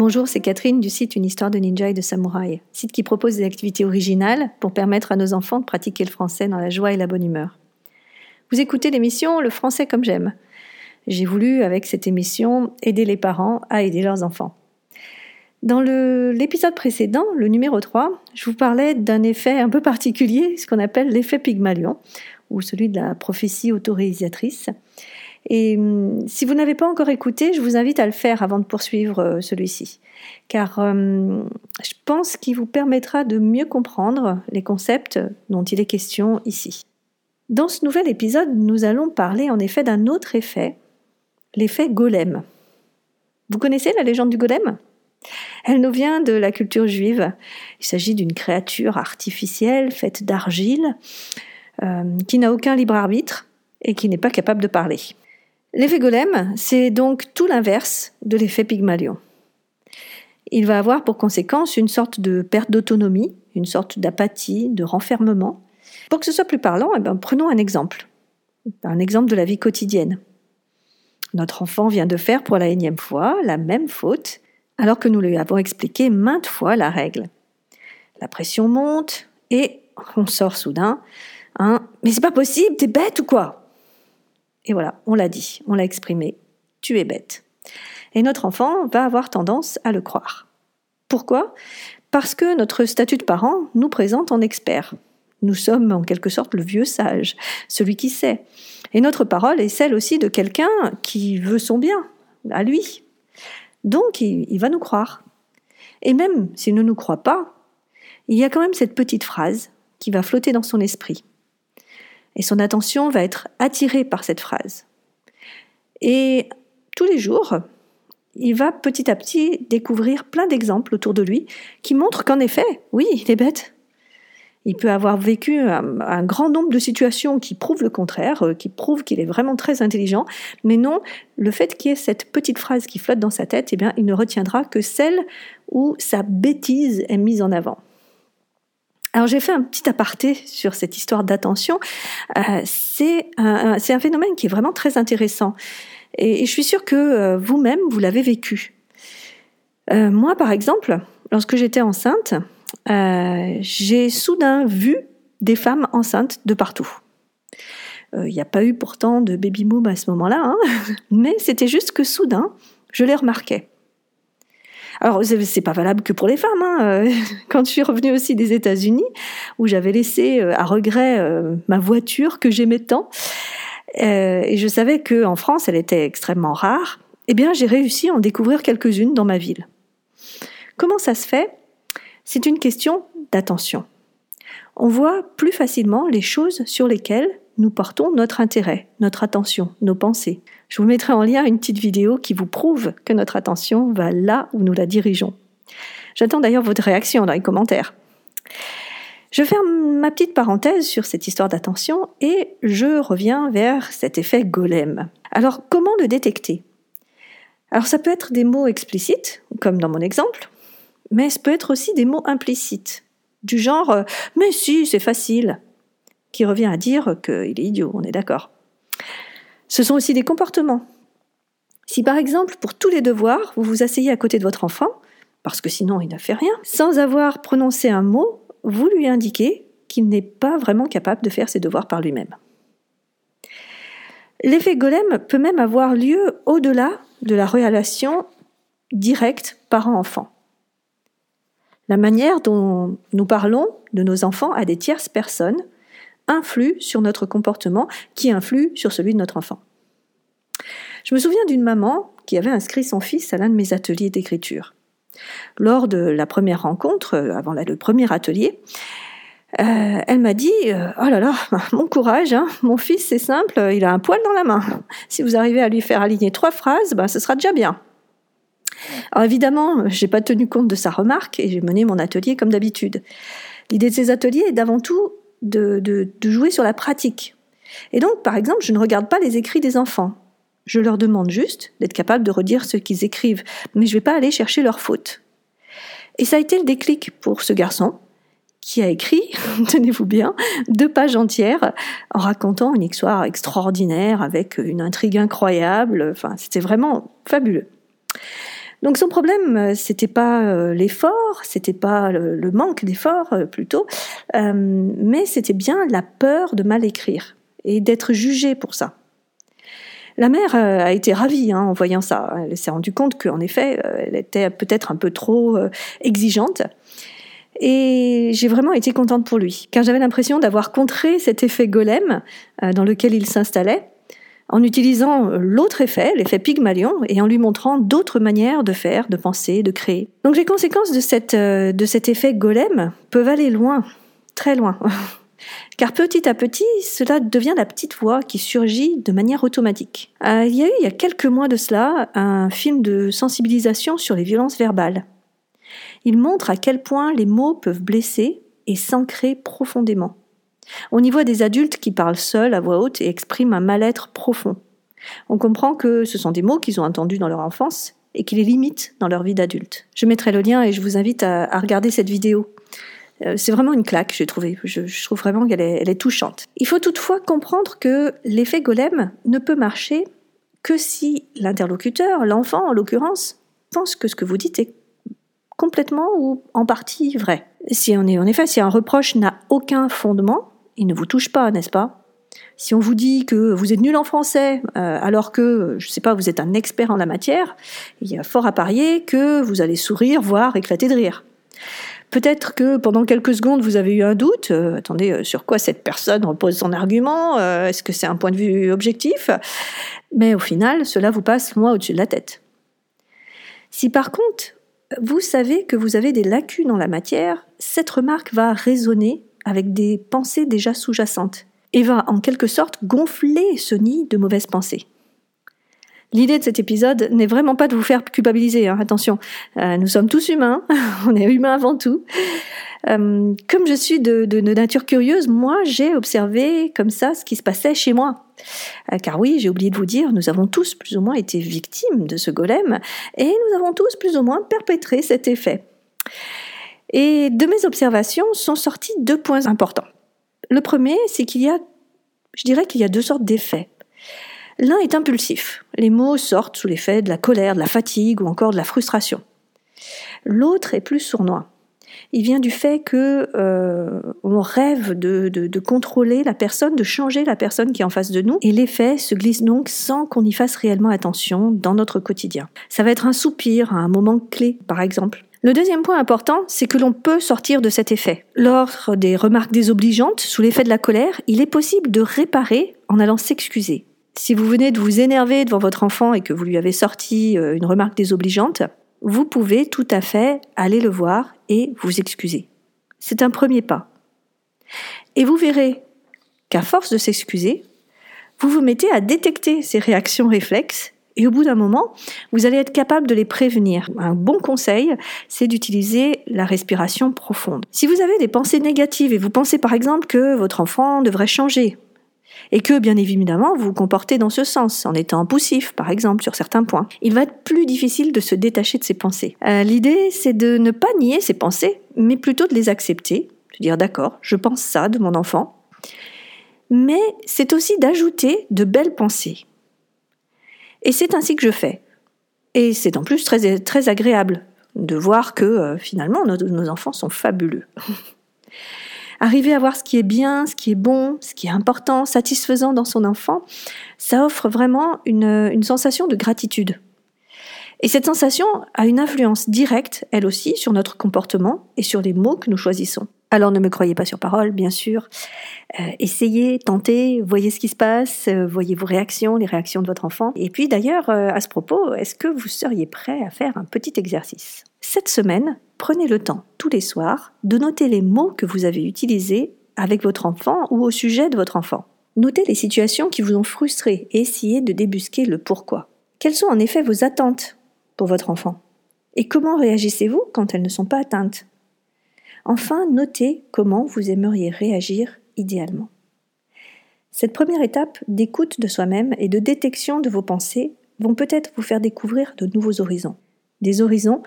Bonjour, c'est Catherine du site Une histoire de ninja et de samouraï, site qui propose des activités originales pour permettre à nos enfants de pratiquer le français dans la joie et la bonne humeur. Vous écoutez l'émission Le français comme j'aime. J'ai voulu, avec cette émission, aider les parents à aider leurs enfants. Dans l'épisode précédent, le numéro 3, je vous parlais d'un effet un peu particulier, ce qu'on appelle l'effet Pygmalion, ou celui de la prophétie autoréalisatrice. Et hum, si vous n'avez pas encore écouté, je vous invite à le faire avant de poursuivre euh, celui-ci, car hum, je pense qu'il vous permettra de mieux comprendre les concepts dont il est question ici. Dans ce nouvel épisode, nous allons parler en effet d'un autre effet, l'effet golem. Vous connaissez la légende du golem? Elle nous vient de la culture juive. Il s'agit d'une créature artificielle faite d'argile euh, qui n'a aucun libre arbitre et qui n'est pas capable de parler. L'effet golem, c'est donc tout l'inverse de l'effet Pygmalion. Il va avoir pour conséquence une sorte de perte d'autonomie, une sorte d'apathie, de renfermement. Pour que ce soit plus parlant, eh ben, prenons un exemple. Un exemple de la vie quotidienne. Notre enfant vient de faire pour la énième fois la même faute, alors que nous lui avons expliqué maintes fois la règle. La pression monte et on sort soudain Mais c'est pas possible, t'es bête ou quoi? Et voilà, on l'a dit, on l'a exprimé. Tu es bête. Et notre enfant va avoir tendance à le croire. Pourquoi? Parce que notre statut de parent nous présente en expert. Nous sommes en quelque sorte le vieux sage, celui qui sait. Et notre parole est celle aussi de quelqu'un qui veut son bien, à lui. Donc il, il va nous croire. Et même s'il ne nous croit pas, il y a quand même cette petite phrase qui va flotter dans son esprit et son attention va être attirée par cette phrase. Et tous les jours, il va petit à petit découvrir plein d'exemples autour de lui qui montrent qu'en effet, oui, il est bête. Il peut avoir vécu un, grand nombre de situations qui prouvent le contraire, euh, qui prouvent qu'il est vraiment très intelligent, mais non, le fait qu'il y ait cette petite phrase qui flotte dans sa tête, eh bien, il ne retiendra que celle où sa bêtise est mise en avant. Alors j'ai fait un petit aparté sur cette histoire d'attention. Euh, c'est un, phénomène qui est vraiment très intéressant. Et, je suis sûre que euh, vous-même, vous l'avez vécu. Euh, moi, par exemple, lorsque j'étais enceinte, j'ai soudain vu des femmes enceintes de partout. Il n'y a pas eu pourtant de baby boom à ce moment-là, hein mais c'était juste que soudain, je les remarquais. Alors, c'est pas valable que pour les femmes. Hein. Euh, quand je suis revenue aussi des États-Unis, où j'avais laissé euh, à regret euh, ma voiture que j'aimais tant, et je savais qu'en France, elle était extrêmement rare, eh bien, j'ai réussi à en découvrir quelques-unes dans ma ville. Comment ça se fait? C'est une question d'attention. On voit plus facilement les choses sur lesquelles nous portons notre intérêt, notre attention, nos pensées. Je vous mettrai en lien une petite vidéo qui vous prouve que notre attention va là où nous la dirigeons. J'attends d'ailleurs votre réaction dans les commentaires. Je ferme ma petite parenthèse sur cette histoire d'attention et je reviens vers cet effet golem. Alors comment le détecter? Alors ça peut être des mots explicites, comme dans mon exemple, mais ça peut être aussi des mots implicites, du genre ⁇ Mais si, c'est facile ⁇ qui revient à dire qu'il est idiot, on est d'accord. Ce sont aussi des comportements. Si par exemple, pour tous les devoirs, vous vous asseyez à côté de votre enfant, parce que sinon il ne fait rien, sans avoir prononcé un mot, vous lui indiquez qu'il n'est pas vraiment capable de faire ses devoirs par lui-même. L'effet golem peut même avoir lieu au-delà de la relation directe parent-enfant. La manière dont nous parlons de nos enfants à des tierces personnes influe sur notre comportement, qui influe sur celui de notre enfant. Je me souviens d'une maman qui avait inscrit son fils à l'un de mes ateliers d'écriture. Lors de la première rencontre, euh, avant le premier atelier, euh, elle m'a dit euh, Oh là là, mon courage, hein, mon fils, c'est simple, il a un poil dans la main. Si vous arrivez à lui faire aligner trois phrases, ben, ce sera déjà bien. Alors évidemment, j'ai pas tenu compte de sa remarque et j'ai mené mon atelier comme d'habitude. L'idée de ces ateliers est d'avant tout de, jouer sur la pratique. Et donc, par exemple, je ne regarde pas les écrits des enfants. Je leur demande juste d'être capable de redire ce qu'ils écrivent, mais je ne vais pas aller chercher leurs fautes. Et ça a été le déclic pour ce garçon qui a écrit, tenez-vous bien, deux pages entières en racontant une histoire extraordinaire avec une intrigue incroyable. Enfin, c'était vraiment fabuleux. Donc son problème, euh, c'était pas euh, l'effort, c'était pas le, manque d'effort euh, plutôt, mais c'était bien la peur de mal écrire et d'être jugée pour ça. La mère a été ravie hein, en voyant ça. Elle s'est rendue compte qu'en effet, elle était peut-être un peu trop exigeante. Et j'ai vraiment été contente pour lui, car j'avais l'impression d'avoir contré cet effet golem dans lequel il s'installait en utilisant l'autre effet, l'effet Pygmalion, et en lui montrant d'autres manières de faire, de penser, de créer. Donc les conséquences de, euh, cet effet golem peuvent aller loin, très loin. Car petit à petit, cela devient la petite voix qui surgit de manière automatique. Euh, il y a eu, il y a quelques mois de cela, un film de sensibilisation sur les violences verbales. Il montre à quel point les mots peuvent blesser et s'ancrer profondément. On y voit des adultes qui parlent seuls à voix haute et expriment un mal-être profond. On comprend que ce sont des mots qu'ils ont entendus dans leur enfance et qui les limitent dans leur vie d'adulte. Je mettrai le lien et je vous invite à, regarder cette vidéo. Euh, c'est vraiment une claque, j'ai trouvé. Je, trouve vraiment qu'elle est, est touchante. Il faut toutefois comprendre que l'effet golem ne peut marcher que si l'interlocuteur, l'enfant en l'occurrence, pense que ce que vous dites est complètement ou en partie vrai. Si en effet, si un reproche n'a aucun fondement, il ne vous touche pas, n'est-ce pas? Si on vous dit que vous êtes nul en français, euh, alors que, je ne sais pas, vous êtes un expert en la matière, il y a fort à parier que vous allez sourire, voire éclater de rire. Peut-être que pendant quelques secondes, vous avez eu un doute. Euh, attendez, euh, sur quoi cette personne repose son argument Est-ce que c'est un point de vue objectif? Mais au final, cela vous passe loin au-dessus de la tête. Si par contre, vous savez que vous avez des lacunes en la matière, cette remarque va résonner avec des pensées déjà sous-jacentes et va en quelque sorte gonfler ce nid de mauvaises pensées. L'idée de cet épisode n'est vraiment pas de vous faire culpabiliser, hein, attention, euh, nous sommes tous humains, on est humains avant tout. Euh, comme je suis de, nature curieuse, moi j'ai observé comme ça ce qui se passait chez moi. Euh, car oui, j'ai oublié de vous dire, nous avons tous plus ou moins été victimes de ce golem et nous avons tous plus ou moins perpétré cet effet. Et de mes observations sont sortis deux points importants. Le premier, c'est qu'il y a, je dirais qu'il y a deux sortes d'effets. L'un est impulsif. Les mots sortent sous l'effet de la colère, de la fatigue ou encore de la frustration. L'autre est plus sournois. Il vient du fait que euh, on rêve de, de, contrôler la personne, de changer la personne qui est en face de nous, et l'effet se glisse donc sans qu'on y fasse réellement attention dans notre quotidien. Ça va être un soupir, un moment clé, par exemple. Le deuxième point important, c'est que l'on peut sortir de cet effet. Lors des remarques désobligeantes, sous l'effet de la colère, il est possible de réparer en allant s'excuser. Si vous venez de vous énerver devant votre enfant et que vous lui avez sorti euh, une remarque désobligeante, vous pouvez tout à fait aller le voir et vous excuser. C'est un premier pas. Et vous verrez qu'à force de s'excuser, vous vous mettez à détecter ces réactions réflexes et au bout d'un moment, vous allez être capable de les prévenir. Un bon conseil, c'est d'utiliser la respiration profonde. Si vous avez des pensées négatives et vous pensez par exemple que votre enfant devrait changer, et que bien évidemment vous vous comportez dans ce sens, en étant poussif par exemple sur certains points, il va être plus difficile de se détacher de ces pensées. Euh, l'idée c'est de ne pas nier ces pensées, mais plutôt de les accepter, de dire d'accord, je pense ça de mon enfant, mais c'est aussi d'ajouter de belles pensées. Et c'est ainsi que je fais. Et c'est en plus très, très agréable de voir que euh, finalement nos, enfants sont fabuleux. Arriver à voir ce qui est bien, ce qui est bon, ce qui est important, satisfaisant dans son enfant, ça offre vraiment une, une sensation de gratitude. Et cette sensation a une influence directe, elle aussi, sur notre comportement et sur les mots que nous choisissons. Alors ne me croyez pas sur parole, bien sûr. Euh, essayez, tentez, voyez ce qui se passe, euh, voyez vos réactions, les réactions de votre enfant. Et puis d'ailleurs, euh, à ce propos, est-ce que vous seriez prêt à faire un petit exercice? Cette semaine, prenez le temps, tous les soirs, de noter les mots que vous avez utilisés avec votre enfant ou au sujet de votre enfant. Notez les situations qui vous ont frustré et essayez de débusquer le pourquoi. Quelles sont en effet vos attentes pour votre enfant? Et comment réagissez-vous quand elles ne sont pas atteintes? Enfin, notez comment vous aimeriez réagir idéalement. Cette première étape d'écoute de soi-même et de détection de vos pensées vont peut-être vous faire découvrir de nouveaux horizons. Des horizons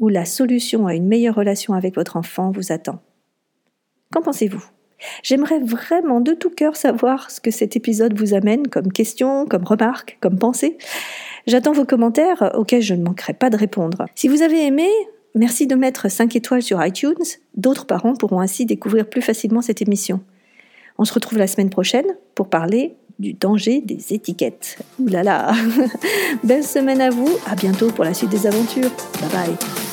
où la solution à une meilleure relation avec votre enfant vous attend. Qu'en pensez-vous? J'aimerais vraiment de tout cœur savoir ce que cet épisode vous amène comme question, comme remarque, comme pensée. J'attends vos commentaires auxquels je ne manquerai pas de répondre. Si vous avez aimé, merci de mettre 5 étoiles sur iTunes. D'autres parents pourront ainsi découvrir plus facilement cette émission. On se retrouve la semaine prochaine pour parler du danger des étiquettes. Ouh là là Belle semaine à vous, à bientôt pour la suite des aventures. Bye bye